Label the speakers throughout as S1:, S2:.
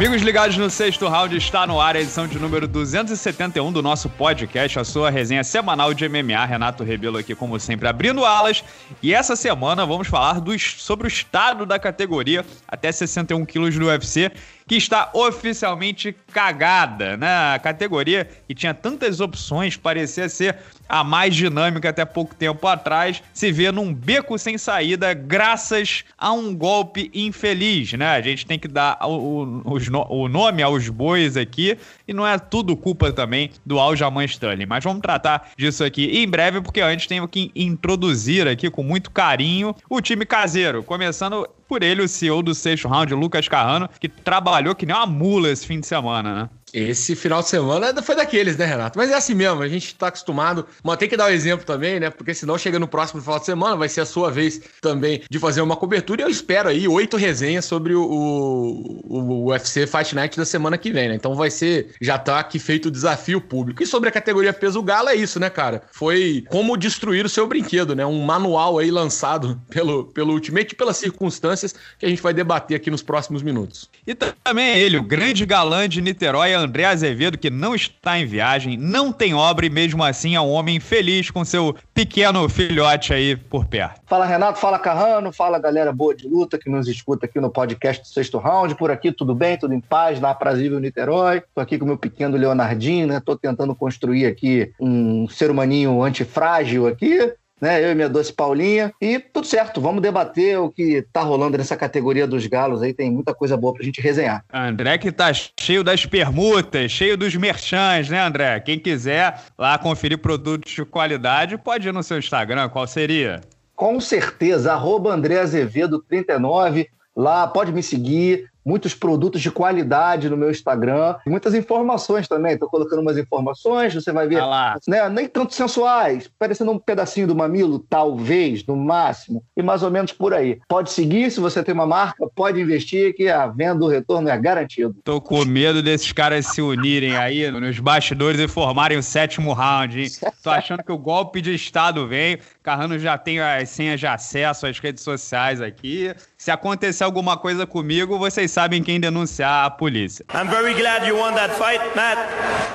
S1: Amigos ligados no sexto round, está no ar a edição de número 271 do nosso podcast, a sua resenha semanal de MMA. Renato Rebelo aqui, como sempre, abrindo alas. E essa semana vamos falar sobre o estado da categoria até 61 quilos do UFC que está oficialmente cagada, né? A categoria que tinha tantas opções, parecia ser a mais dinâmica até pouco tempo atrás, se vê num beco sem saída graças a um golpe infeliz, né? A gente tem que dar o, o, o nome aos bois aqui e não é tudo culpa também do Aljamain Sterling, mas vamos tratar disso aqui em breve porque antes tenho que introduzir aqui com muito carinho o time caseiro, começando por ele, o CEO do sexto round, Lucas Carrano, que trabalhou que nem uma mula esse fim de semana, né?
S2: Esse final de semana foi daqueles, né, Renato? Mas é assim mesmo, a gente tá acostumado. Mas tem que dar o um exemplo também, né? Porque senão chega no próximo final de semana, vai ser a sua vez também de fazer uma cobertura. E eu espero aí oito resenhas sobre o, o, o, UFC Fight Night da semana que vem, né? Então vai ser, já tá aqui feito o desafio público. E sobre a categoria peso galo é isso, né, cara? Foi como destruir o seu brinquedo, né? Um manual aí lançado pelo, pelo Ultimate pelas circunstâncias que a gente vai debater aqui nos próximos minutos.
S1: E também é ele, o grande galã de Niterói, André Azevedo, que não está em viagem, não tem obra e mesmo assim é um homem feliz com seu pequeno filhote aí por perto.
S3: Fala Renato, fala Carrano, fala galera boa de luta que nos escuta aqui no podcast do Sexto Round. Por aqui tudo bem, tudo em paz, na aprazível Niterói. Tô aqui com o meu pequeno Leonardinho, né? Tô tentando construir aqui um ser humaninho antifrágil aqui né? Eu e minha doce Paulinha. E tudo certo, vamos debater o que tá rolando nessa categoria dos galos aí. Tem muita coisa boa pra gente resenhar.
S1: André que tá cheio das permutas, cheio dos merchans, né, André? Quem quiser lá conferir produtos de qualidade, pode ir no seu Instagram. Qual seria?
S3: Com certeza, arroba André Azevedo 39. Lá pode me seguir, muitos produtos de qualidade no meu Instagram, muitas informações também. Estou colocando umas informações, você vai ver, ah né, nem tanto sensuais, parecendo um pedacinho do mamilo, talvez, no máximo, e mais ou menos por aí. Pode seguir, se você tem uma marca, pode investir, que a venda, o retorno é garantido.
S1: Tô com medo desses caras se unirem aí nos bastidores e formarem o sétimo round, hein? Tô achando que o golpe de Estado vem, Carrano já tem as senhas de acesso às redes sociais aqui. Se acontecer alguma coisa comigo, vocês sabem quem denunciar a polícia. I'm very glad you won that fight, Matt,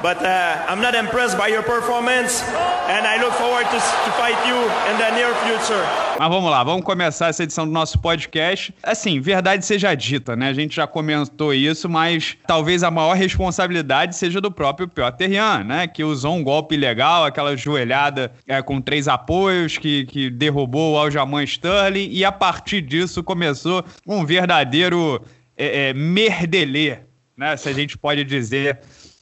S1: but uh, I'm not impressed by your performance and I look forward to, to fight you in the near future. Mas vamos lá, vamos começar essa edição do nosso podcast. Assim, verdade seja dita, né? A gente já comentou isso, mas talvez a maior responsabilidade seja do próprio Piotr Jan, né? Que usou um golpe ilegal, aquela joelhada é, com três apoios que, que derrubou o Aljamain Sterling e a partir disso começou um verdadeiro é, é, merdelê, né? Se a gente pode dizer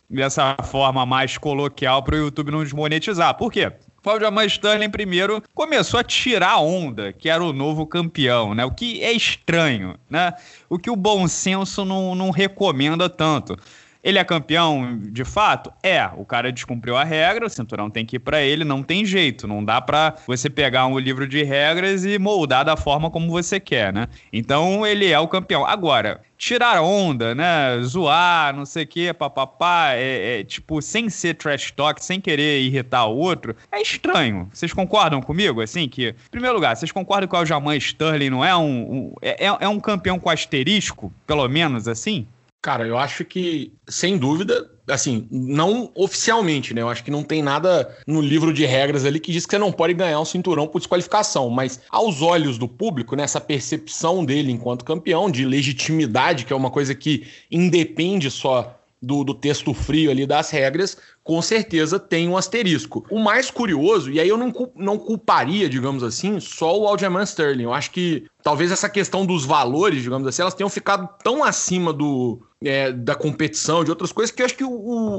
S1: dessa forma mais coloquial para o YouTube não desmonetizar. Por quê? Aljamain Sterling primeiro começou a tirar onda, que era o novo campeão, né? O que é estranho, né? O que o bom senso não, não recomenda tanto. Ele é campeão de fato? É. O cara descumpriu a regra, o cinturão tem que ir para ele, não tem jeito. Não dá para você pegar um livro de regras e moldar da forma como você quer, né? Então ele é o campeão. Agora, tirar onda, né? Zoar, não sei o quê, papapá, é, é, tipo, sem ser trash talk, sem querer irritar o outro, é estranho. Vocês concordam comigo, assim, que, em primeiro lugar, vocês concordam que o Aljamain Sterling não é um, um é, é um campeão com asterisco, pelo menos, assim?
S2: Cara, eu acho que, sem dúvida, assim, não oficialmente, né? Eu acho que não tem nada no livro de regras ali que diz que você não pode ganhar um cinturão por desqualificação, mas aos olhos do público, nessa né, percepção dele enquanto campeão, de legitimidade, que é uma coisa que independe só do, do, texto frio ali das regras, com certeza tem um asterisco. O mais curioso, e aí eu não, não culparia, digamos assim, só o Aljamain Sterling. Eu acho que talvez essa questão dos valores, digamos assim, elas tenham ficado tão acima do, é, da competição, de outras coisas, que eu acho que o,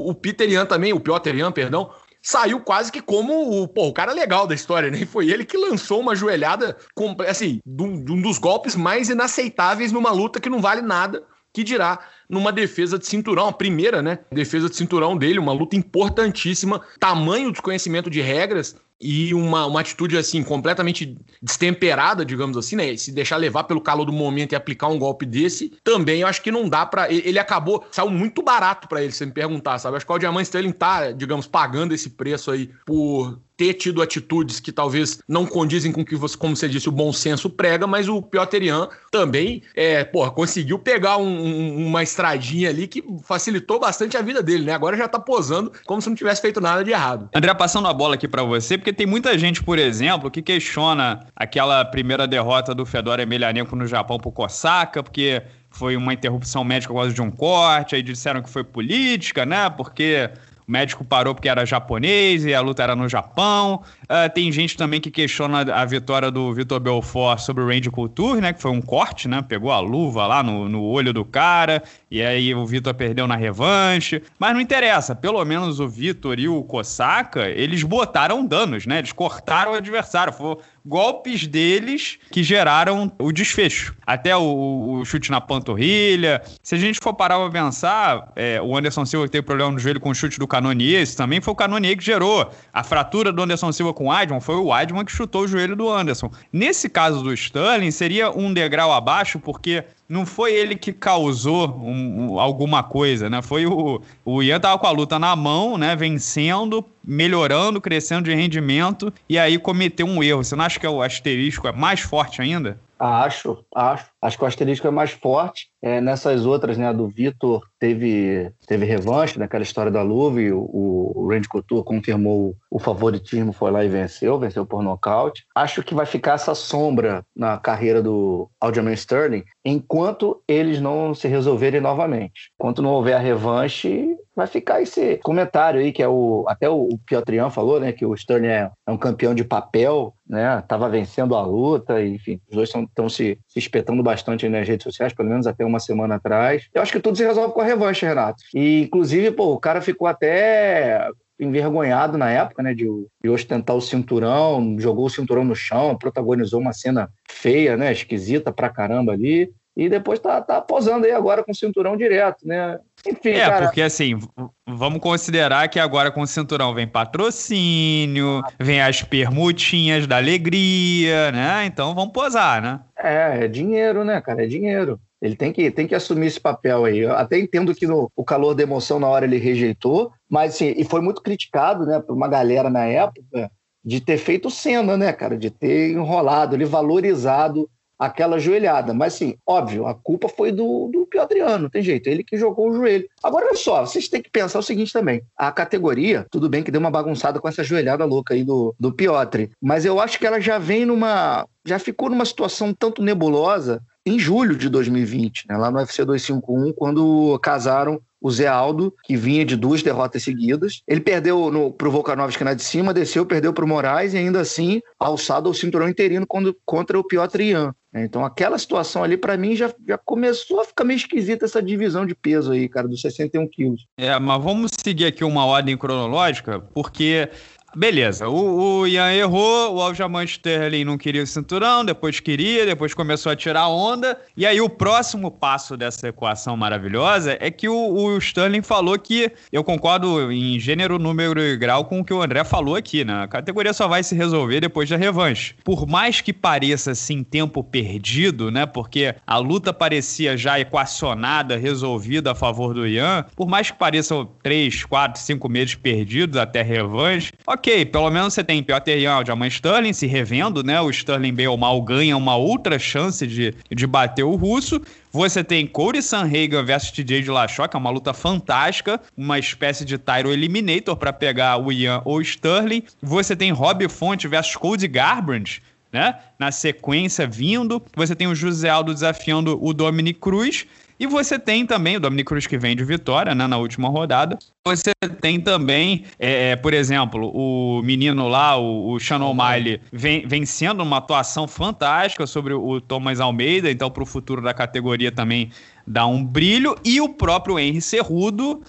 S2: o, Peter Ian também, o Piotr Ian, perdão, saiu quase que como o, pô, o cara legal da história, né? Foi ele que lançou uma joelhada, com, assim, de um dos golpes mais inaceitáveis numa luta que não vale nada que dirá numa defesa de cinturão, a primeira, né? Defesa de cinturão dele, uma luta importantíssima, tamanho desconhecimento de regras e uma, uma atitude assim completamente destemperada, digamos assim, né? Se deixar levar pelo calor do momento e aplicar um golpe desse, também eu acho que não dá para ele acabou, saiu muito barato para ele, se me perguntar, sabe? Acho que o Diamante Sterling tá, digamos, pagando esse preço aí por ter tido atitudes que talvez não condizem com que você, como você disse, o bom senso prega, mas o Piotr Jan também, é, porra, conseguiu pegar um, um, uma estradinha ali que facilitou bastante a vida dele, né? Agora já tá posando como se não tivesse feito nada de errado.
S1: André, passando a bola aqui para você, porque tem muita gente, por exemplo, que questiona aquela primeira derrota do Fedor Emelianenko no Japão pro Kosaka, porque foi uma interrupção médica por causa de um corte, aí disseram que foi política, né? Porque o médico parou porque era japonês e a luta era no Japão. Uh, tem gente também que questiona a vitória do Vitor Belfort sobre o Randy Couture, né? Que foi um corte, né? Pegou a luva lá no, no olho do cara e aí o Vitor perdeu na revanche. Mas não interessa, pelo menos o Vitor e o Kosaka, eles botaram danos, né? Eles cortaram o adversário. Foi, golpes deles que geraram o desfecho. Até o, o chute na panturrilha. Se a gente for parar pra pensar, é, o Anderson Silva teve problema no joelho com o chute do Canonier, isso também foi o Canonier que gerou. A fratura do Anderson Silva com o Weidman foi o Weidman que chutou o joelho do Anderson. Nesse caso do Sterling, seria um degrau abaixo, porque não foi ele que causou um, um, alguma coisa, né? Foi o, o Ian tava com a luta na mão, né? Vencendo, melhorando, crescendo de rendimento e aí cometeu um erro. Você não acha que o asterisco é mais forte ainda?
S3: Acho, acho. Acho que o asterisco é mais forte. É, nessas outras, né, a do Vitor teve, teve revanche naquela história da luva e o, o Randy Couture confirmou o favoritismo, foi lá e venceu, venceu por nocaute. Acho que vai ficar essa sombra na carreira do Aljamain Sterling enquanto eles não se resolverem novamente. Enquanto não houver a revanche, vai ficar esse comentário aí que é o até o, o Piotrian falou, né, que o Sterling é, é, um campeão de papel, né, tava vencendo a luta, enfim, os dois estão se, se espetando bastante nas redes sociais, pelo menos até uma semana atrás. Eu acho que tudo se resolve com a revanche, Renato. E inclusive, pô, o cara ficou até envergonhado na época, né, de, de, ostentar o cinturão, jogou o cinturão no chão, protagonizou uma cena feia, né, esquisita pra caramba ali e depois tá, tá posando aí agora com o cinturão direto, né?
S1: Enfim, é, cara... porque assim, vamos considerar que agora com o cinturão vem patrocínio, vem as permutinhas da alegria, né? Então vamos posar, né?
S3: É, é dinheiro, né, cara? É dinheiro. Ele tem que, tem que assumir esse papel aí. Eu até entendo que no o calor da emoção na hora ele rejeitou, mas assim, e foi muito criticado, né, por uma galera na época de ter feito cena, né, cara, de ter enrolado, ele valorizado aquela joelhada. Mas, assim, óbvio, a culpa foi do, do Piotriano, não tem jeito, ele que jogou o joelho. Agora, olha só, vocês têm que pensar o seguinte também: a categoria, tudo bem que deu uma bagunçada com essa joelhada louca aí do, do Piotr, mas eu acho que ela já vem numa. já ficou numa situação tanto nebulosa em julho de 2020, né, lá no UFC 251, quando casaram o Zé Aldo, que vinha de duas derrotas seguidas. Ele perdeu no, pro Volkanovski na de cima, desceu, perdeu pro Moraes e ainda assim alçado ao cinturão interino quando, contra o Piotr Ian. Então aquela situação ali, para mim, já, já começou a ficar meio esquisita essa divisão de peso aí, cara, dos 61 quilos.
S1: É, mas vamos seguir aqui uma ordem cronológica, porque Beleza, o, o Ian errou, o Aljamain Sterling não queria o cinturão, depois queria, depois começou a tirar onda. E aí o próximo passo dessa equação maravilhosa é que o, o Sterling falou que, eu concordo em gênero, número e grau com o que o André falou aqui, né? A categoria só vai se resolver depois da revanche. Por mais que pareça, assim, tempo perdido, né? Porque a luta parecia já equacionada, resolvida a favor do Ian, por mais que pareçam três, quatro, cinco meses perdidos até revanche, ok ok, pelo menos você tem Piotr Jan, Diamant Sterling se revendo, né? O Sterling bem mal ganha uma outra chance de, de bater o russo. Você tem Corey Sanhagen versus TJ de Lachó, que é uma luta fantástica, uma espécie de Tyro Eliminator para pegar o Ian ou Sterling. Você tem Rob Fonte versus Cody Garbrandt, né? Na sequência vindo. Você tem o José Aldo desafiando o Dominic Cruz. E você tem também o Dominic Cruz que vem de vitória né, na última rodada. Você tem também, é, é por exemplo, o menino lá, o, o Shannon Miley, vem, vencendo uma atuação fantástica sobre o Thomas Almeida, então para o futuro da categoria também dá um brilho. E o próprio Henry Cerrudo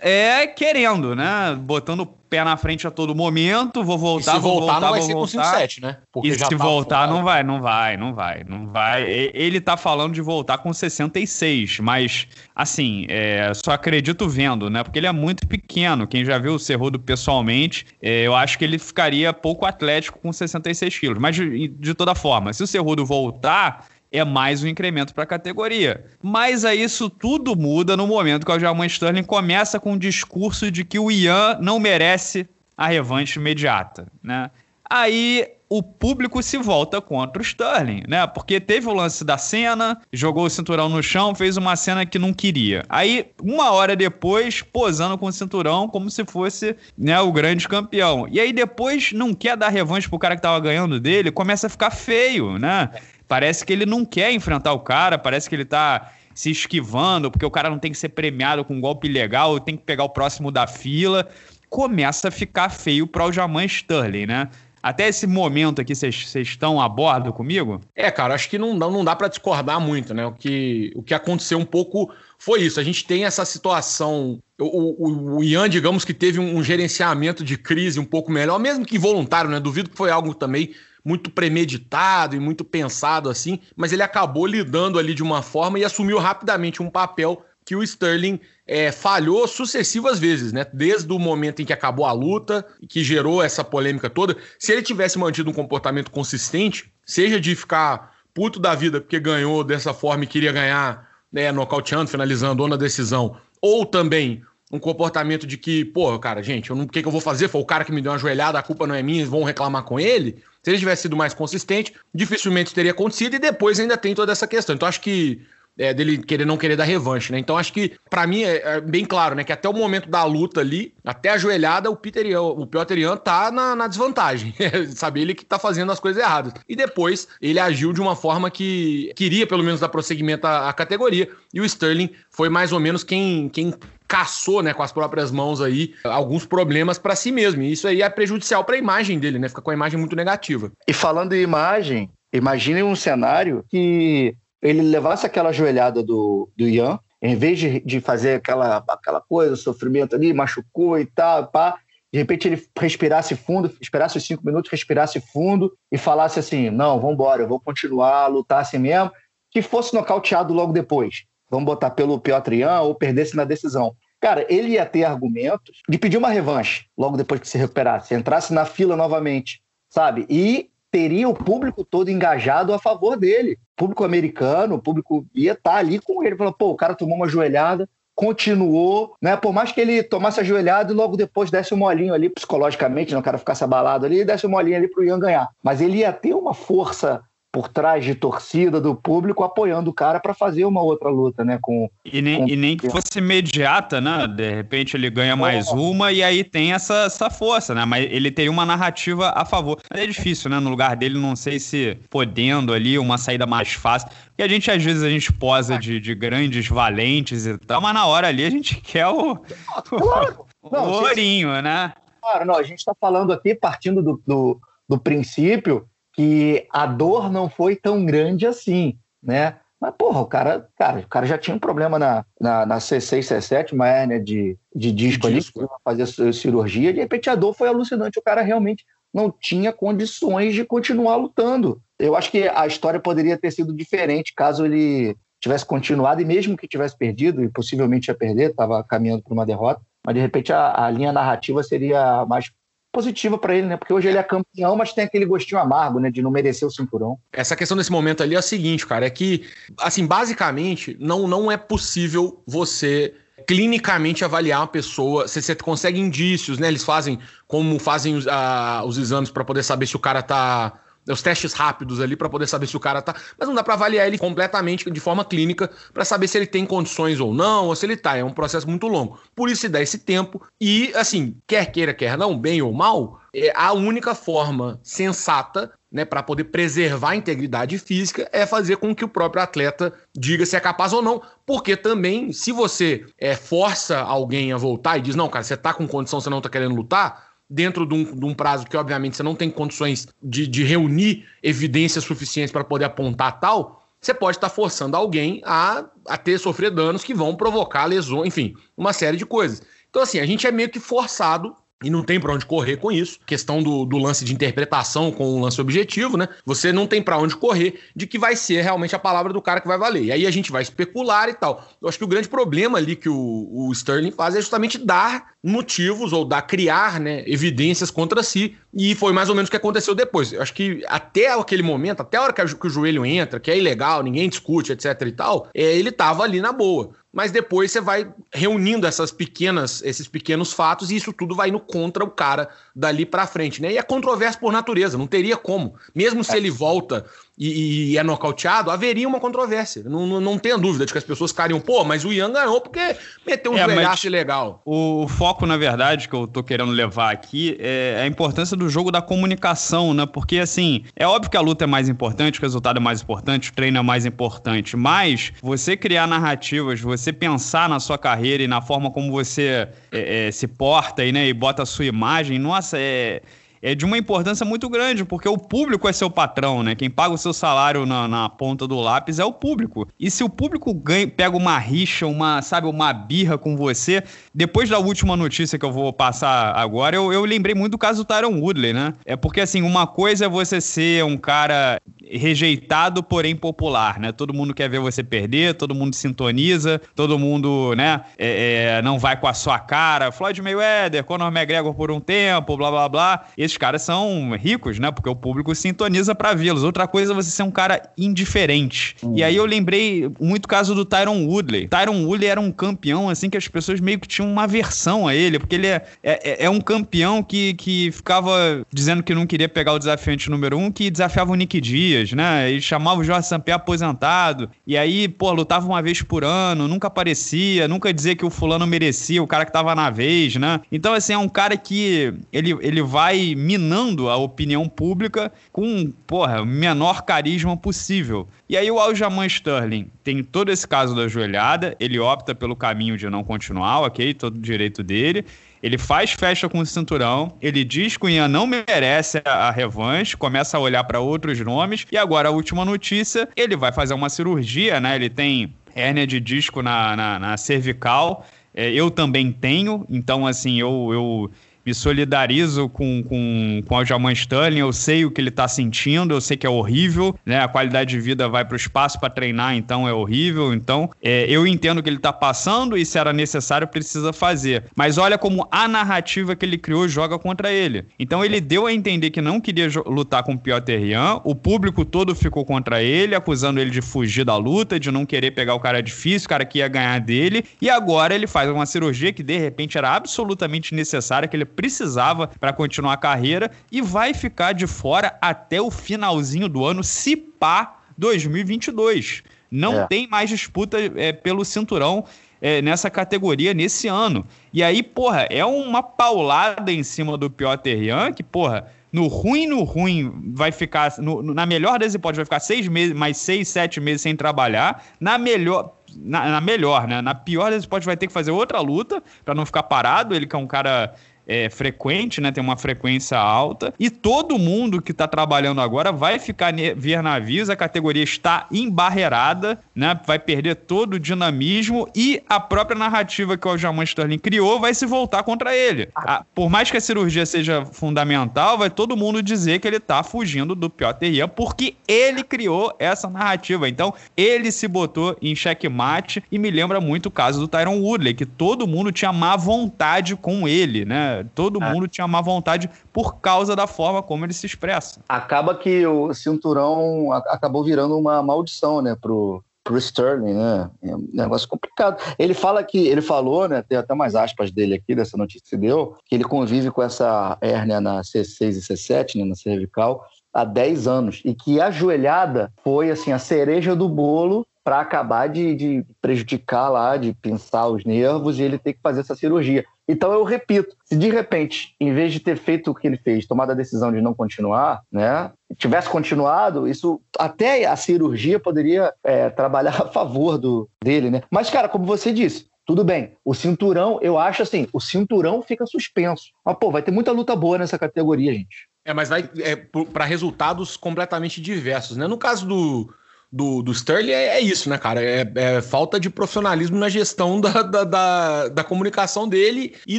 S1: é querendo, né? Botando pé na frente a todo momento, vou voltar, e se
S2: vou
S1: voltar, voltar
S2: não vai ser voltar. com 5-7, né?
S1: Porque e se tá voltar, não vai, não vai, não vai, não vai. Ele tá falando de voltar com 66, mas, assim, é, só acredito vendo, né? Porque ele é muito pequeno. Quem já viu o Cerrudo pessoalmente, é, eu acho que ele ficaria pouco atlético com 66 quilos. Mas, de, de toda forma, se o Cerrudo voltar é mais um incremento para a categoria. Mas aí isso tudo muda no momento que o Aljamain Sterling começa com o discurso de que o Ian não merece a revanche imediata, né? Aí o público se volta contra o Sterling, né? Porque teve o lance da cena, jogou o cinturão no chão, fez uma cena que não queria. Aí, uma hora depois, posando com o cinturão como se fosse né, o grande campeão. E aí depois não quer dar revanche pro cara que tava ganhando dele, começa a ficar feio, né? Parece que ele não quer enfrentar o cara, parece que ele tá se esquivando, porque o cara não tem que ser premiado com um golpe legal, tem que pegar o próximo da fila. Começa a ficar feio para o Jaman Sterling, né? Até esse momento aqui, vocês estão a bordo comigo?
S2: É, cara, acho que não não dá para discordar muito, né? O que, o que aconteceu um pouco foi isso. A gente tem essa situação. O, o, o Ian, digamos que teve um, um, gerenciamento de crise um pouco melhor, mesmo que involuntário, né? Duvido que foi algo também muito premeditado e muito pensado assim, mas ele acabou lidando ali de uma forma e assumiu rapidamente um papel que o Sterling é, falhou sucessivas vezes, né? Desde o momento em que acabou a luta, que gerou essa polêmica toda. Se ele tivesse mantido um comportamento consistente, seja de ficar puto da vida porque ganhou dessa forma e queria ganhar, né, nocauteando, finalizando ou na decisão, ou também um comportamento de que, pô, cara, gente, o que, que eu vou fazer? Foi o cara que me deu uma joelhada, a culpa não é minha, vão reclamar com ele. Se ele tivesse sido mais consistente, dificilmente teria acontecido e depois ainda tem toda essa questão. Então acho que é, dele querer não querer dar revanche, né? Então acho que para mim é, é, bem claro, né, que até o momento da luta ali, até a joelhada, o Peter Ian, o Piotr Ian tá na, na desvantagem, sabe ele que tá fazendo as coisas erradas. E depois ele agiu de uma forma que queria pelo menos dar prosseguimento à, à categoria e o Sterling foi mais ou menos quem quem caçou, né, com as próprias mãos aí, alguns problemas para si mesmo. E isso aí é prejudicial para a imagem dele, né? Fica com a imagem muito negativa.
S3: E falando em imagem, imagine um cenário que ele levasse aquela joelhada do, do Ian, em vez de, de fazer aquela, aquela coisa, sofrimento ali, machucou e tal, pá, de repente ele respirasse fundo, esperasse os cinco minutos, respirasse fundo e falasse assim: não, vamos embora, eu vou continuar a lutar assim mesmo, que fosse nocauteado logo depois vamos botar pelo Piotr Ian ou perdesse na decisão. Cara, ele ia ter argumentos de pedir uma revanche logo depois que se recuperasse, entrasse na fila novamente, sabe? E teria o público todo engajado a favor dele. O público americano, o público ia estar tá ali com ele, falando, pô, o cara tomou uma joelhada, continuou, né? Por mais que ele tomasse a joelhada e logo depois desse um molinho ali psicologicamente, não né? o cara ficasse abalado ali, desse um molinho ali pro Ian ganhar. Mas ele ia ter uma força por trás de torcida do público apoiando o cara para fazer uma outra luta, né? Com,
S1: e, nem,
S3: com...
S1: e nem que fosse imediata, né? De repente ele ganha mais uma e aí tem essa, essa força, né? Mas ele teria uma narrativa a favor. É difícil, né? No lugar dele, não sei se podendo ali uma saída mais fácil. Porque a gente, às vezes, a gente posa de, de grandes valentes e tal, mas na hora ali a gente quer o, claro. o, não, ourinho, né?
S3: Claro, não, a gente está falando aqui partindo do, do, do princípio que a dor não foi tão grande assim, né? Mas, porra, o cara, cara, o cara já tinha um problema na, na, na C6, C7, uma hérnia de, de disco, disco. ali, fazer cirurgia, de repente a dor foi alucinante, o cara realmente não tinha condições de continuar lutando. Eu acho que a história poderia ter sido diferente caso ele tivesse continuado, e mesmo que tivesse perdido, e possivelmente ia perder, estava caminhando para uma derrota, mas de repente a, a linha narrativa seria mais positiva para ele, né? Porque hoje ele é campeão, mas tem aquele gostinho amargo, né? De não merecer o cinturão.
S2: Essa questão desse momento ali é a seguinte, cara, é que, assim, basicamente, não, não é possível você clinicamente avaliar uma pessoa, se você consegue indícios, né? Eles fazem como fazem os, a, os exames para poder saber se o cara tá os testes rápidos ali para poder saber se o cara tá. Mas não dá para avaliar ele completamente de forma clínica para saber se ele tem condições ou não, ou se ele tá. É um processo muito longo. Por isso se dá esse tempo. E, assim, quer queira, quer não, bem ou mal, é a única forma sensata né, para poder preservar a integridade física é fazer com que o próprio atleta diga se é capaz ou não, porque também se você é, força alguém a voltar e diz não, cara, você tá com condição, você não tá querendo lutar, dentro de um, de um, prazo que, obviamente, você não tem condições de, de reunir evidências suficientes para poder apontar tal, você pode estar tá forçando alguém a, a ter sofrer danos que vão provocar lesões, enfim, uma série de coisas. Então, assim, a gente é meio que forçado e não tem para onde correr com isso. Questão do, do, lance de interpretação com o lance objetivo, né? Você não tem para onde correr de que vai ser realmente a palavra do cara que vai valer. E aí a gente vai especular e tal. Eu acho que o grande problema ali que o, o Sterling faz é justamente dar motivos ou dar criar, né, evidências contra si. E foi mais ou menos o que aconteceu depois. Eu acho que até aquele momento, até a hora que, o joelho entra, que é ilegal, ninguém discute, etc e tal, é, ele tava ali na boa. Mas depois você vai reunindo essas pequenas, esses pequenos fatos e isso tudo vai indo contra o cara dali para frente, né? E é controverso por natureza, não teria como. Mesmo se é. ele volta e, e, é nocauteado, haveria uma controvérsia. Não, não, não tenha dúvida de que as pessoas ficariam, pô, mas o Ian ganhou porque meteu um é, joelhaço legal.
S1: O foco, na verdade, que eu tô querendo levar aqui é a importância do jogo da comunicação, né? Porque, assim, é óbvio que a luta é mais importante, o resultado é mais importante, o treino é mais importante, mas você criar narrativas, você pensar na sua carreira e na forma como você é, é, se porta e, né, e bota a sua imagem, nossa, é é de uma importância muito grande, porque o público é seu patrão, né? Quem paga o seu salário na, na ponta do lápis é o público. E se o público ganha, pega uma rixa, uma, sabe, uma birra com você, depois da última notícia que eu vou passar agora, eu, eu lembrei muito do caso do Tyron Woodley, né? É porque, assim, uma coisa é você ser um cara rejeitado, porém popular, né? Todo mundo quer ver você perder, todo mundo sintoniza, todo mundo, né, é, é, não vai com a sua cara. Floyd Mayweather, Conor McGregor por um tempo, blá blá blá. Esses caras são ricos, né? Porque o público sintoniza para vê-los. Outra coisa é você ser um cara indiferente. Hum. E aí eu lembrei muito caso do Tyron Woodley. Tyron Woodley era um campeão, assim, que as pessoas meio que tinham uma aversão a ele, porque ele é, é, é um campeão que, que ficava dizendo que não queria pegar o desafiante número um, que desafiava o Nick Diaz né? E chamava o Jorge Sampaio aposentado. E aí, pô, lutava uma vez por ano, nunca aparecia, nunca dizia que o fulano merecia, o cara que tava na vez, né? Então, assim, é um cara que ele, ele vai minando a opinião pública com, porra, o menor carisma possível. E aí o Aljamain Sterling tem todo esse caso da joelhada, ele opta pelo caminho de não continuar, ok? Todo direito dele. Ele faz festa com o cinturão, ele diz que o Ian não merece a, revanche, começa a olhar para outros nomes, e agora a última notícia, ele vai fazer uma cirurgia, né? Ele tem hérnia de disco na, na, na cervical, é, eu também tenho, então assim, eu, eu me solidarizo com, com, com o Aljamain Sterling, eu sei o que ele está sentindo, eu sei que é horrível, né? A qualidade de vida vai para o espaço para treinar, então é horrível. Então, é, eu entendo o que ele está passando e se era necessário, precisa fazer. Mas olha como a narrativa que ele criou joga contra ele. Então, ele deu a entender que não queria lutar com o Piotr Jan, o público todo ficou contra ele, acusando ele de fugir da luta, de não querer pegar o cara difícil, o cara que ia ganhar dele, e agora ele faz uma cirurgia que de repente era absolutamente necessária, que ele precisava para continuar a carreira e vai ficar de fora até o finalzinho do ano, se pá 2022. Não é. tem mais disputa é, pelo cinturão é, nessa categoria nesse ano. E aí, porra, é uma paulada em cima do Piotr Jan, que, porra, no ruim, no ruim, vai ficar. No, na melhor das hipóteses, vai ficar seis meses, mais seis, sete meses sem trabalhar. Na melhor. Na, na melhor, né? Na pior das hipóteses, vai ter que fazer outra luta para não ficar parado. Ele que é um cara é, frequente, né? Tem uma frequência alta. E todo mundo que está trabalhando agora vai ficar via navios, a categoria está embarreirada, né? Vai perder todo o dinamismo e a própria narrativa que o Aljamain Sterling criou vai se voltar contra ele. A, por mais que a cirurgia seja fundamental, vai todo mundo dizer que ele está fugindo do Piotr Ian porque ele criou essa narrativa. Então, ele se botou em checkmate e me lembra muito o caso do Tyron Woodley, que todo mundo tinha má vontade com ele, né? Todo é. mundo tinha má vontade por causa da forma como ele se expressa.
S3: Acaba que o cinturão acabou virando uma maldição, né, pro, pro Sterling, né? É um negócio complicado. Ele fala que, ele falou, né? Tem até mais aspas dele aqui, dessa notícia que deu, que ele convive com essa hérnia na C6 e C7, né, na cervical, há 10 anos. E que a joelhada foi, assim, a cereja do bolo para acabar de, de, prejudicar lá, de pinçar os nervos e ele ter que fazer essa cirurgia. Então eu repito, se de repente, em vez de ter feito o que ele fez, tomado a decisão de não continuar, né, tivesse continuado, isso até a cirurgia poderia é, trabalhar a favor do dele, né? Mas cara, como você disse, tudo bem, o cinturão, eu acho assim, o cinturão fica suspenso. Mas, pô, vai ter muita luta boa nessa categoria, gente.
S2: É, mas vai é, para resultados completamente diversos, né? No caso do, do, do Sterling é, é, isso, né, cara? É, é, falta de profissionalismo na gestão da, da, da, da, comunicação dele e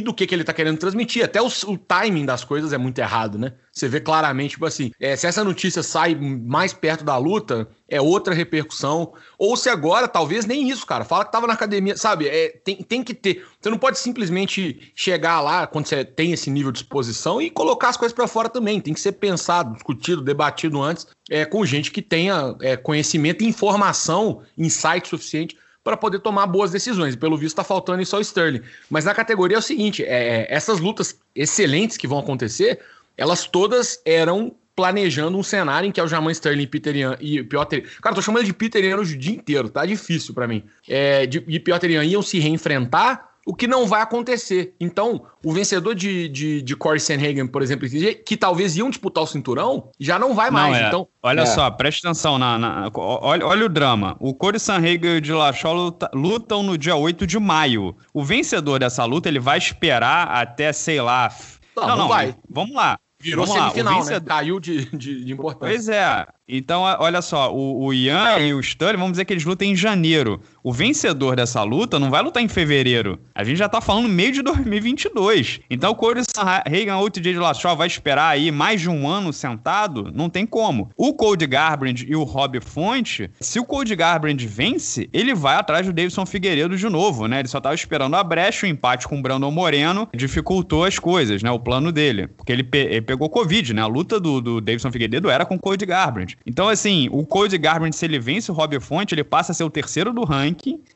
S2: do que, que ele tá querendo transmitir. Até o, o timing das coisas é muito errado, né? Você vê claramente, tipo assim, é, se essa notícia sai mais perto da luta, é outra repercussão. Ou se agora, talvez nem isso, cara. Fala que tava na academia, sabe? É, tem, tem que ter. Você não pode simplesmente chegar lá quando você tem esse nível de exposição e colocar as coisas para fora também. Tem que ser pensado, discutido, debatido antes é, com gente que tenha é, conhecimento informação, insight suficiente para poder tomar boas decisões. Pelo visto, está faltando isso ao Sterling. Mas na categoria é o seguinte: é, essas lutas excelentes que vão acontecer, elas todas eram planejando um cenário em que é o Jaman Sterling Peter Ian, e Piotr... Cara, tô chamando de Peter Ian o dia inteiro, tá difícil para mim. É, de, e Piotr Ian iam se reenfrentar o que não vai acontecer. Então, o vencedor de, de, de Corey Sanhagen, por exemplo, que talvez iam disputar o cinturão, já não vai mais.
S1: Não, é.
S2: Então,
S1: olha é. só, preste atenção. Na, na, olha, olha o drama. O Corey Sanhagen e o Dillashaw luta, lutam no dia 8 de maio. O vencedor dessa luta, ele vai esperar até, sei lá...
S2: Não, não, não vai.
S1: Vamos lá.
S2: Virou Vamos semifinal, lá, vencedor... né? Caiu de, de, de importância.
S1: Pois é. Então, olha só, o, o Ian e o Stanley, vamos dizer que eles lutam em janeiro. O vencedor dessa luta não vai lutar em fevereiro. A gente já tá falando meio de 2022. Então, o Corey Reagan ou o TJ Dillashaw vai esperar aí mais de um ano sentado? Não tem como. O Cody Garbrandt e o Rob Fonte, se o Cody Garbrandt vence, ele vai atrás do Davidson Figueiredo de novo, né? Ele só tava esperando a brecha, o empate com o Brandon Moreno dificultou as coisas, né? O plano dele. Porque ele, pe ele pegou Covid, né? A luta do, do Davidson Figueiredo era com o Cody Garbrandt. Então, assim, o Cody Garbrandt, se ele vence o Rob Fonte, ele passa a ser o terceiro do ranking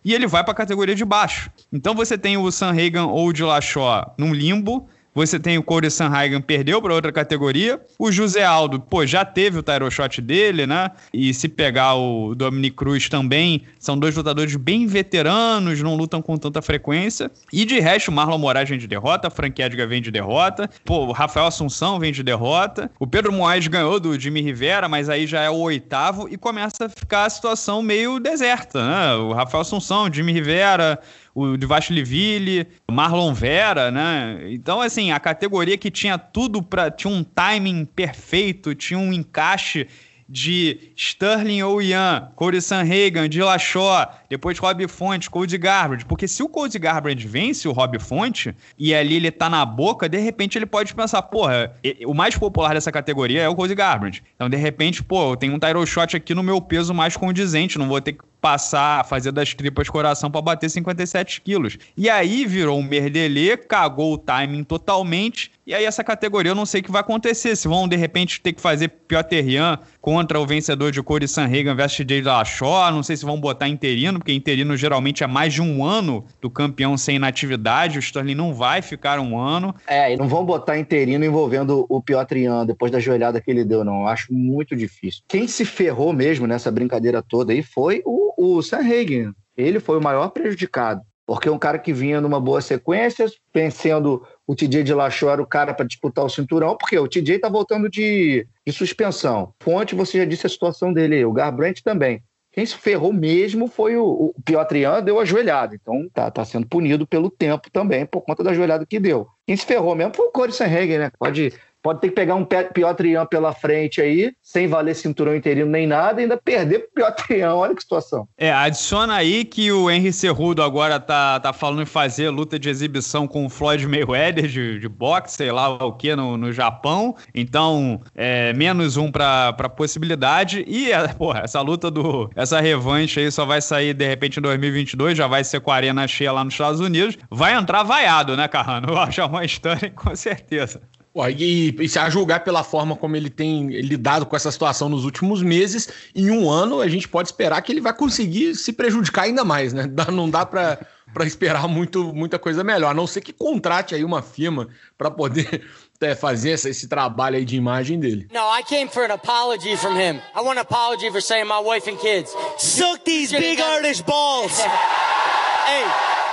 S1: e ele vai para a categoria de baixo. Então, você tem o Sam Hagan ou o Dillashaw num limbo, você tem o Corey Sanhagen, perdeu para outra categoria. O José Aldo, pô, já teve o Tyro Shot dele, né? E se pegar o Dominic Cruz também, são dois lutadores bem veteranos, não lutam com tanta frequência. E de resto, o Marlon Moraes vem de derrota, Frank Edgar vem de derrota. Pô, o Rafael Assunção vem de derrota. O Pedro Moraes ganhou do Jimmy Rivera, mas aí já é o oitavo e começa a ficar a situação meio deserta, né? O Rafael Assunção, Jimmy Rivera, o Devash Liville, Marlon Vera, né? Então, assim, a categoria que tinha tudo para tinha um timing perfeito, tinha um encaixe de Sterling ou Ian, Cody Sanhagen, Dillashaw, depois Rob Fonte, Cody Garbrandt. Porque se o Cody Garbrandt vence o Rob Fonte e ali ele tá na boca, de repente ele pode pensar, porra, o mais popular dessa categoria é o Cody Garbrandt. Então, de repente, pô, eu tenho um title shot aqui no meu peso mais condizente, não vou ter que passar, fazer das tripas coração para bater 57 quilos. E aí virou um merdelê, cagou o timing totalmente. E aí essa categoria eu não sei o que vai acontecer. Se vão de repente ter que fazer Piotr Jan contra o vencedor de Corey Sanhagen versus TJ Dillashaw. Não sei se vão botar interino, porque interino geralmente é mais de um ano do campeão sem inatividade. O Sterling não vai ficar um ano.
S3: É, e não vão botar interino envolvendo o Piotr Jan depois da joelhada que ele deu, não. Eu acho muito difícil. Quem se ferrou mesmo nessa brincadeira toda aí foi o o Sam Hagen. Ele foi o maior prejudicado, porque um cara que vinha numa boa sequência, vencendo o TJ de Lachó era o cara para disputar o cinturão, porque o TJ tá voltando de, de suspensão. Fonte, você já disse a situação dele, o Garbrandt também. Quem se ferrou mesmo foi o, o Piotrian, deu a joelhada. Então tá, tá sendo punido pelo tempo também, por conta da joelhada que deu. Quem se ferrou mesmo foi o Corey Sanhagen, né? Pode Pode ter que pegar um Piotr Ian pela frente aí, sem valer cinturão interino nem nada, e ainda perder pro Piotr Ian. Olha que situação.
S1: É, adiciona aí que o Henry Cerrudo agora tá, tá falando em fazer luta de exibição com o Floyd Mayweather de, de boxe, sei lá o que, no, no Japão. Então, é, menos um pra, pra possibilidade. E, é, porra, essa luta do. Essa revanche aí só vai sair de repente em 2022, já vai ser com a arena cheia lá nos Estados Unidos. Vai entrar vaiado, né, Carrano? Eu acho uma história com certeza.
S2: E, e, se a julgar pela forma como ele tem lidado com essa situação nos últimos meses, em um ano a gente pode esperar que ele vai conseguir se prejudicar ainda mais, né? Não dá para esperar muito, muita coisa melhor, a não ser que contrate aí uma firma para poder é, fazer esse, esse, trabalho aí de imagem dele. No, I came for an apology from him. I want an apology for saying my wife and kids. Suck these big artist balls. hey,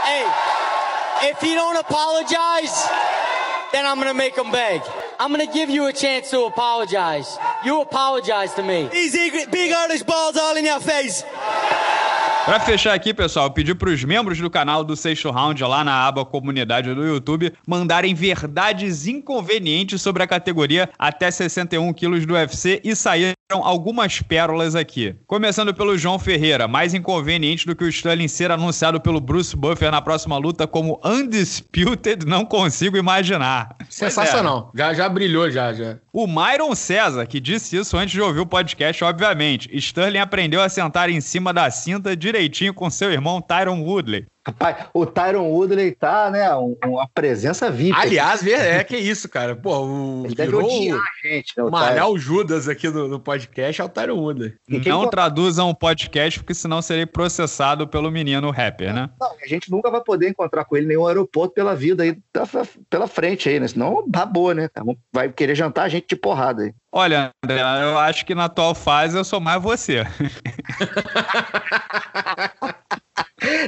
S2: hey, if you don't apologize then I'm gonna make them beg. I'm gonna give you a chance to apologize. You apologize to me. These big artist balls all in your face.
S1: Para fechar aqui, pessoal, pedir para os membros do canal do Sexto Round, lá na aba Comunidade do YouTube, mandarem verdades inconvenientes sobre a categoria até 61 quilos do UFC e saíram algumas pérolas aqui. Começando pelo João Ferreira, mais inconveniente do que o Sterling ser anunciado pelo Bruce Buffer na próxima luta como Undisputed, não consigo imaginar.
S2: Sensacional. É. Já, já brilhou, já, já.
S1: O Myron César, que disse isso antes de ouvir o podcast, obviamente. Sterling aprendeu a sentar em cima da cinta direitinho com seu irmão Tyron Woodley.
S3: Rapaz, o Tyron Woodley tá, né, uma presença VIP.
S2: Aliás, é que isso, cara. Pô, o
S3: Ele odiar gente, né, o
S2: Manel Judas aqui no, no, podcast é o Tyron Woodley.
S1: Não traduzam o podcast, porque senão serei processado pelo menino rapper, né?
S3: Não, a gente nunca vai poder encontrar com ele em nenhum aeroporto pela vida aí, pela frente aí, né? Senão, babou, né? Vai querer jantar a gente de porrada aí.
S1: Olha, André, eu acho que na atual fase eu sou mais você.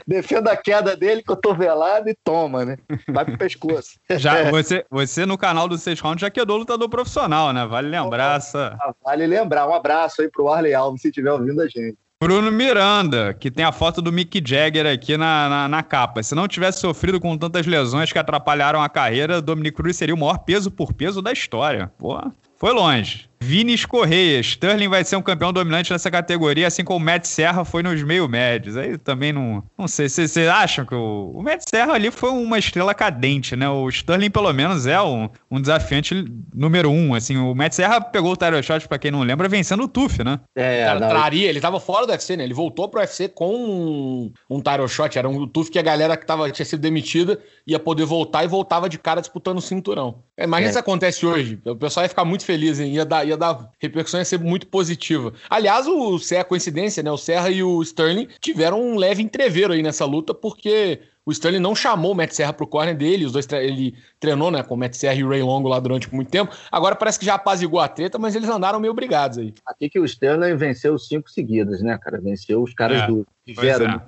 S3: Defenda a queda dele, cotovelado e toma, né? Vai pro pescoço.
S1: Já, você, você no canal do Seis Round já quedou lutador profissional, né? Vale lembrar essa.
S3: Ah, vale lembrar. Um abraço aí pro Arley Alves, se estiver ouvindo a gente.
S1: Bruno Miranda, que tem a foto do Mick Jagger aqui na, na, na, capa. Se não tivesse sofrido com tantas lesões que atrapalharam a carreira, Dominic Cruz seria o maior peso por peso da história. Pô, foi longe. Vinis Correia. Sterling vai ser um campeão dominante nessa categoria, assim como o Matt Serra foi nos meio médios. Aí também não. Não sei. Vocês acham que o, o Matt Serra ali foi uma estrela cadente, né? O Sterling, pelo menos, é um, um desafiante número um. Assim, o Matt Serra pegou o Tyler Shot, pra quem não lembra, vencendo o Tuf, né?
S2: É, cara, traria. Ele tava fora do UFC, né? Ele voltou pro UFC com um, um Tyler Shot. Era um Tuf que a galera que tava, tinha sido demitida ia poder voltar e voltava de cara disputando o cinturão. É, imagina é. se acontece hoje. O pessoal ia ficar muito feliz, hein? Ia dar ia dar repercussão, ia ser muito positiva. Aliás, o Serra, coincidência, né? O Serra e o Sterling tiveram um leve entreveiro aí nessa luta, porque o Sterling não chamou o Matt Serra pro corner dele, os dois ele treinou, né, com o Matt Serra e o Ray Longo lá durante muito tempo. Agora parece que já apazigou a treta, mas eles andaram meio brigados aí.
S3: Aqui que o Sterling venceu cinco seguidas, né, cara? Venceu os caras é, do Vero, é.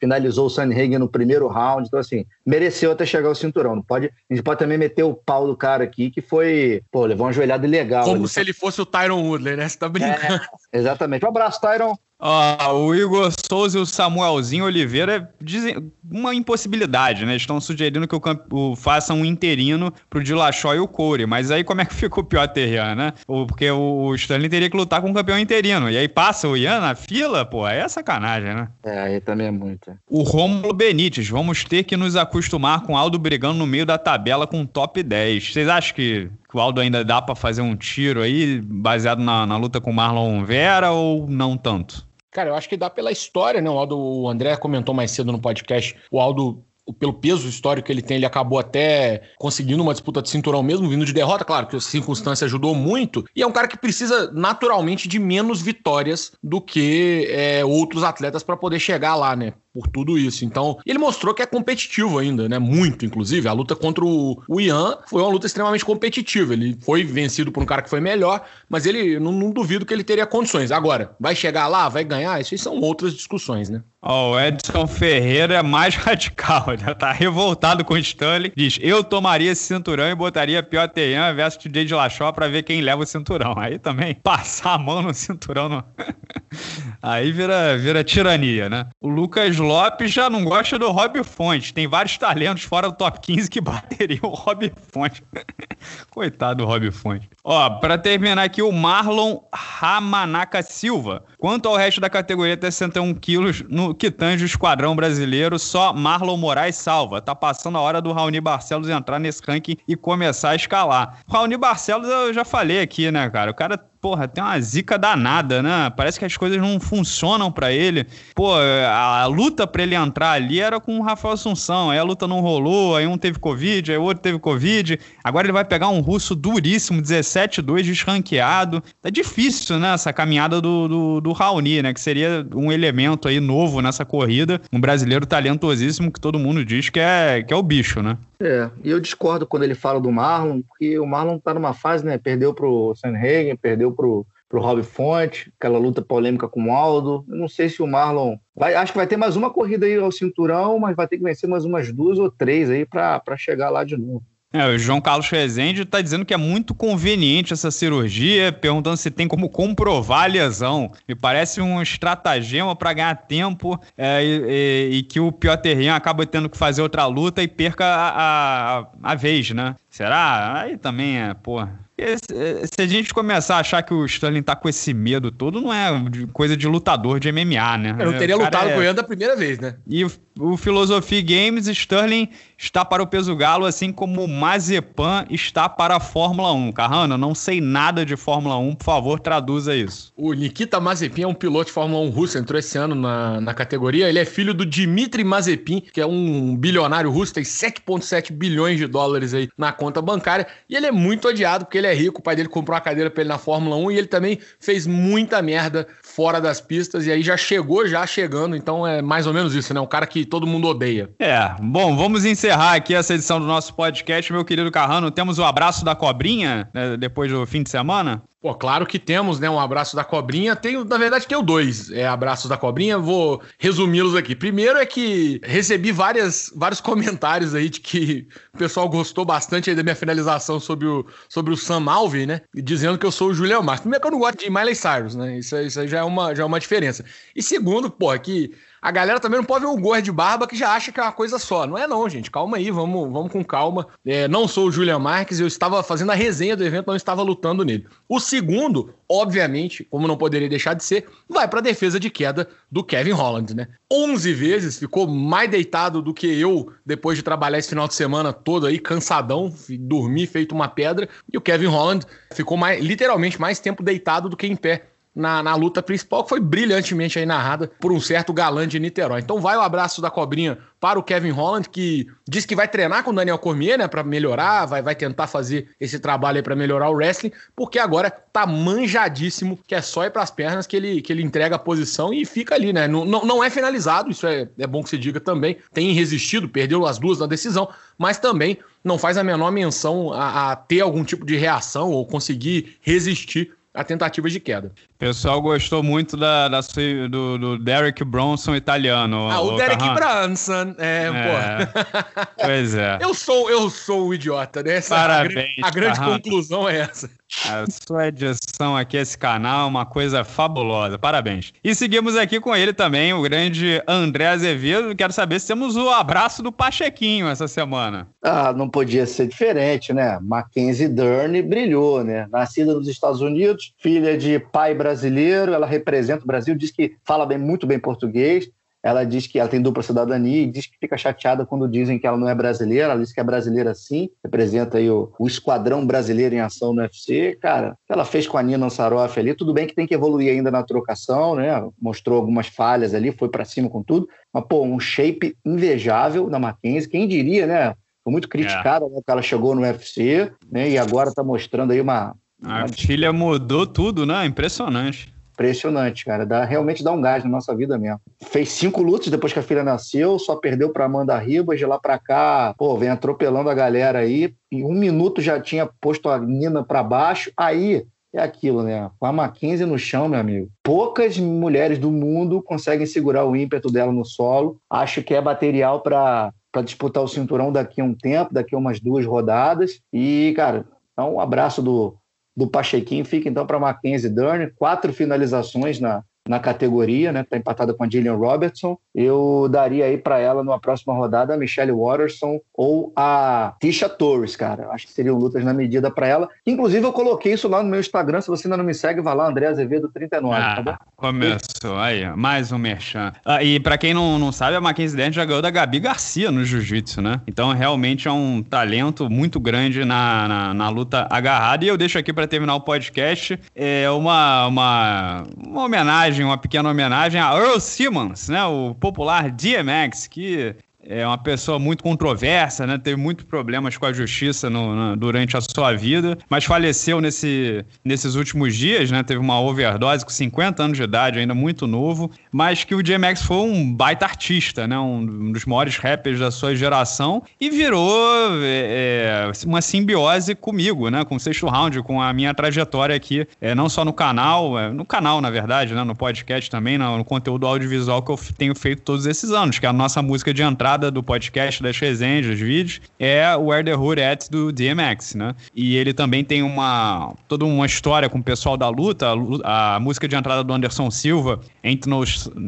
S3: finalizou o Sanhagen no primeiro round, então assim, mereceu até chegar ao cinturão. Não pode, a gente pode também meter o pau do cara aqui, que foi, pô, levou uma joelhada legal.
S2: Como ali. se ele fosse o Tyron Woodley, né? Você tá brincando.
S3: É, exatamente. Um abraço, Tyron.
S1: Ah, o Igor Souza e o Samuelzinho Oliveira dizem uma impossibilidade, né? Estão sugerindo que o, o faça um interino pro Dilachó e o Corey. Mas aí como é que fica o pior Terrian, né? Porque o Stanley teria que lutar com um campeão interino. E aí passa o Ian na fila, pô, aí é sacanagem, né?
S3: É, aí também é muito.
S1: O Rômulo Benítez, vamos ter que nos acostumar com o Aldo brigando no meio da tabela com top 10. Vocês acham que que o Aldo ainda dá para fazer um tiro aí, baseado na, na luta com o Marlon Vera, ou não tanto?
S2: Cara, eu acho que dá pela história, né? O Aldo, o André comentou mais cedo no podcast, o Aldo pelo peso histórico que ele tem, ele acabou até conseguindo uma disputa de cinturão mesmo, vindo de derrota, claro que a circunstância ajudou muito, e é um cara que precisa naturalmente de menos vitórias do que é, outros atletas para poder chegar lá, né? Por tudo isso. Então, ele mostrou que é competitivo ainda, né? Muito, inclusive. A luta contra o, o Ian foi uma luta extremamente competitiva. Ele foi vencido por um cara que foi melhor, mas ele não, não duvido que ele teria condições. Agora, vai chegar lá, vai ganhar? Isso aí são outras discussões, né?
S1: Oh, o Edson Ferreira é mais radical, já tá revoltado com o Stanley. Diz: Eu tomaria esse cinturão e botaria Piotr Ian versus TJ de Lachó pra ver quem leva o cinturão. Aí também, passar a mão no cinturão. Aí vira, vira tirania, né? O Lucas Lopes já não gosta do Rob Fonte. Tem vários talentos fora do top 15 que bateriam o Rob Fonte. Coitado do Rob Fonte. Ó, pra terminar aqui, o Marlon Ramanaka Silva. Quanto ao resto da categoria até 61 quilos, no que tange o esquadrão brasileiro, só Marlon Moraes salva. Tá passando a hora do Raoni Barcelos entrar nesse ranking e começar a escalar. O Raoni Barcelos eu já falei aqui, né, cara? O cara porra, tem uma zica danada, né? Parece que as coisas não funcionam para ele. Pô, a, a luta para ele entrar ali era com o Rafael Assunção, aí a luta não rolou, aí um teve Covid, aí o outro teve Covid. Agora ele vai pegar um russo duríssimo, 17-2, desranqueado. Tá difícil, né, essa caminhada do, do, do Raoni, né? Que seria um elemento aí novo nessa corrida. Um brasileiro talentosíssimo que todo mundo diz que é, que é o bicho, né?
S3: É, e eu discordo quando ele fala do Marlon, porque o Marlon tá numa fase, né? Perdeu pro Sanhagen, perdeu pro, pro Rob Fonte, aquela luta polêmica com o Aldo. Eu não sei se o Marlon. Vai, acho que vai ter mais uma corrida aí ao cinturão, mas vai ter que vencer mais umas duas ou três aí para chegar lá de novo.
S1: É, o João Carlos Rezende está dizendo que é muito conveniente essa cirurgia, perguntando se tem como comprovar a lesão. Me parece um estratagema para ganhar tempo é, e, e, que o Piotr Jan acaba tendo que fazer outra luta e perca a, a, a vez, né? Será? Aí também é, pô. Se a gente começar a achar que o Sterling tá com esse medo todo, não é coisa de lutador de MMA, né?
S2: Eu não teria lutado é... com o Ian da primeira vez, né?
S1: E o Philosophy Games, Sterling está para o peso galo, assim como o Mazepan está para a Fórmula 1. Carrano, não sei nada de Fórmula 1, por favor, traduza isso.
S2: O Nikita Mazepin é um piloto de Fórmula 1 russo, entrou esse ano na, na categoria. Ele é filho do Dmitry Mazepin, que é um bilionário russo, tem 7,7 bilhões de dólares aí na conta bancária. E ele é muito odiado porque ele é rico, o pai dele comprou uma cadeira para ele na Fórmula 1 e ele também fez muita merda fora das pistas e aí já chegou já chegando, então é mais ou menos isso, né? Um cara que todo mundo odeia.
S1: É, bom, vamos encerrar aqui essa edição do nosso podcast, meu querido Carrano. Temos o abraço da cobrinha né, depois do fim de semana?
S2: Pô, claro que temos, né? Um abraço da cobrinha. Tenho, na verdade, tenho dois é, abraços da cobrinha. Vou resumi-los aqui. Primeiro é que recebi várias, vários comentários aí de que o pessoal gostou bastante aí da minha finalização sobre o, sobre o Sam Alvey, né? Dizendo que eu sou o Julião Marques. Primeiro que eu não gosto de Miley Cyrus, né? Isso, isso já é, uma, já é uma diferença. E segundo, pô, que a galera também não pode ver um gorro de barba que já acha que é uma coisa só. Não é não, gente. Calma aí, vamos, vamos com calma. É, não sou o Julian Marques, eu estava fazendo a resenha do evento, não estava lutando nele. O segundo, obviamente, como não poderia deixar de ser, vai para a defesa de queda do Kevin Holland, né? 11 vezes, ficou mais deitado do que eu depois de trabalhar esse final de semana todo aí, cansadão, dormi feito uma pedra, e o Kevin Holland ficou mais, literalmente mais tempo deitado do que em pé na, na luta principal, que foi brilhantemente aí narrada por um certo galã de Niterói. Então vai o abraço da cobrinha para o Kevin Holland, que diz que vai treinar com o Daniel Cormier, né, para melhorar, vai, vai tentar fazer esse trabalho aí para melhorar o wrestling, porque agora tá manjadíssimo, que é só ir para as pernas que ele, que ele entrega a posição e fica ali, né? Não, não, é finalizado, isso é, é bom que se diga também. Tem resistido, perdeu as duas na decisão, mas também não faz a menor menção a, a ter algum tipo de reação ou conseguir resistir a tentativa de queda.
S1: O pessoal gostou muito da, da do, do, Derek Bronson italiano.
S2: Ah, o, o Derek Carran. Bronson, é, é.
S1: Pois é.
S2: Eu sou, eu sou o idiota, né? Essa,
S1: Parabéns.
S2: A, a grande conclusão é essa.
S1: A sua edição aqui, esse canal, é uma coisa fabulosa. Parabéns. E seguimos aqui com ele também, o grande André Azevedo. Quero saber se temos o abraço do Pachequinho essa semana.
S3: Ah, não podia ser diferente, né? Mackenzie Dern brilhou, né? Nascida nos Estados Unidos, filha de pai brasileiro, ela representa o Brasil, diz que fala bem, muito bem português, ela diz que ela tem dupla cidadania e diz que fica chateada quando dizem que ela não é brasileira. Ela diz que é brasileira sim, representa aí o, o esquadrão brasileiro em ação no UFC. Cara, ela fez com a Nina Saroff ali, tudo bem que tem que evoluir ainda na trocação, né? Mostrou algumas falhas ali, foi para cima com tudo. Mas, pô, um shape invejável da Mackenzie. Quem diria, né? Foi muito criticada é. né, que ela chegou no UFC, né? E agora tá mostrando aí uma.
S1: A uma... filha mudou tudo, né? Impressionante.
S3: Impressionante, cara. Dá, realmente dá um gás na nossa vida mesmo. Fez cinco lutas depois que a filha nasceu, só perdeu para Amanda Ribas, de lá para cá, pô, vem atropelando a galera aí. Em um minuto já tinha posto a Nina para baixo. Aí é aquilo, né? Com a Mackenzie no chão, meu amigo. Poucas mulheres do mundo conseguem segurar o ímpeto dela no solo. Acho que é material para disputar o cinturão daqui a um tempo, daqui a umas duas rodadas. E, cara, um abraço do, do Pachequinho fica então para Mackenzie Dern, quatro finalizações na, na categoria, né? Tá empatada com a Gillian Robertson. Eu daria aí para ela numa próxima rodada a Michelle Watterson ou a Tisha Torres, cara. Acho que seriam lutas na medida para ela. Inclusive eu coloquei isso lá no meu Instagram, se você ainda não me segue, vai lá André Azevedo 39, ah, tá bom?
S1: Começou aí, mais um merchan. Ah, e para quem não, não sabe, a Mackenzie Dern já ganhou da Gabi Garcia no jiu-jitsu, né? Então realmente é um talento muito grande na, na, na luta agarrada. E eu deixo aqui para terminar o podcast é uma, uma, uma homenagem homenagem, uma pequena homenagem a Earl Simmons, né, o popular DMX, que é uma pessoa muito controversa, né? Teve muitos problemas com a justiça no, no, durante a sua vida, mas faleceu nesse, nesses últimos dias, né? Teve uma overdose com 50 anos de idade, ainda muito novo, mas que o DMX foi um baita artista, né? Um, dos maiores rappers da sua geração e virou é, é, uma simbiose comigo, né? Com o sexto round, com a minha trajetória aqui, é, não só no canal, é, no canal, na verdade, né? No podcast também, no, no conteúdo audiovisual que eu tenho feito todos esses anos, que é a nossa música de entrada do podcast, das resenhas, dos vídeos, é Where the Hood At do DMX, né? E ele também tem uma toda uma história com o pessoal da luta. A, a música de entrada do Anderson Silva, Ain't No,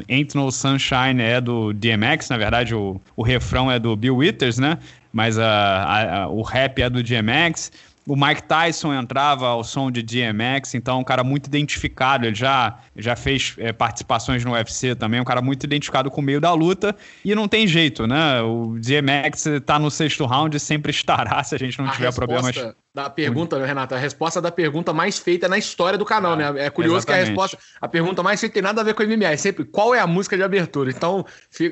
S1: Ain't no Sunshine, é do DMX, na verdade, o, o refrão é do Bill Withers, né? Mas a, a, a, o rap é do DMX. O Mike Tyson entrava ao som de DMX, então um cara muito identificado. Ele já, já fez é, participações no UFC também, um cara muito identificado com o meio da luta. E não tem jeito, né? O DMX tá no sexto round e sempre estará se a gente não a tiver resposta, problemas
S2: da pergunta, né, Renato? A resposta da pergunta mais feita na história do canal, né? É curioso exatamente. que a resposta, a pergunta mais feita tem nada a ver com o MMA, é sempre qual é a música de abertura. Então,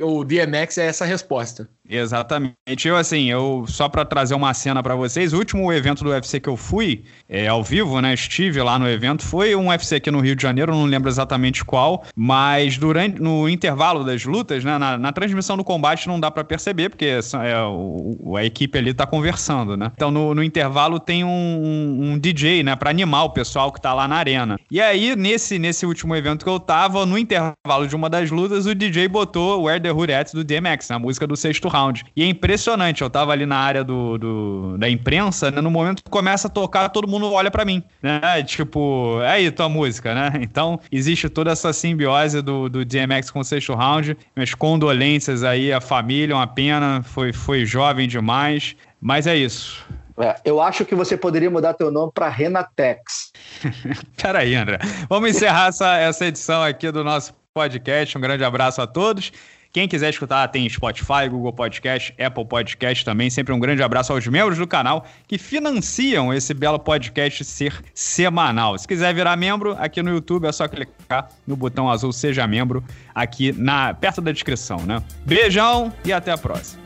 S2: o DMX é essa resposta.
S1: Exatamente. Eu, assim, eu só para trazer uma cena para vocês, o último evento do UFC que eu fui, é, ao vivo, né? Estive lá no evento, foi um UFC aqui no Rio de Janeiro, não lembro exatamente qual, mas durante no intervalo das lutas, né? Na, na transmissão do combate não dá para perceber, porque é, o, a equipe ali tá conversando, né? Então, no, no intervalo tem um, um, DJ, né? Pra animar o pessoal que tá lá na arena. E aí, nesse, nesse último evento que eu tava, no intervalo de uma das lutas, o DJ botou Where the Hood At do DMX, né, a música do sexto round round. E é impressionante, eu tava ali na área do, do da imprensa, né? No momento que começa a tocar, todo mundo olha para mim, né? Tipo, é aí tua música, né? Então, existe toda essa simbiose do, do DMX com o sexto round. Minhas condolências aí à família, uma pena, foi, foi jovem demais. Mas é isso.
S3: É, eu acho que você poderia mudar teu nome para Renatex.
S1: Peraí, André. Vamos encerrar essa, essa edição aqui do nosso podcast. Um grande abraço a todos. Quem quiser escutar, tem Spotify, Google Podcast, Apple Podcast também. Sempre um grande abraço aos membros do canal que financiam esse belo podcast ser semanal. Se quiser virar membro, aqui no YouTube é só clicar no botão azul Seja Membro, aqui na perto da descrição, né? Beijão e até a próxima.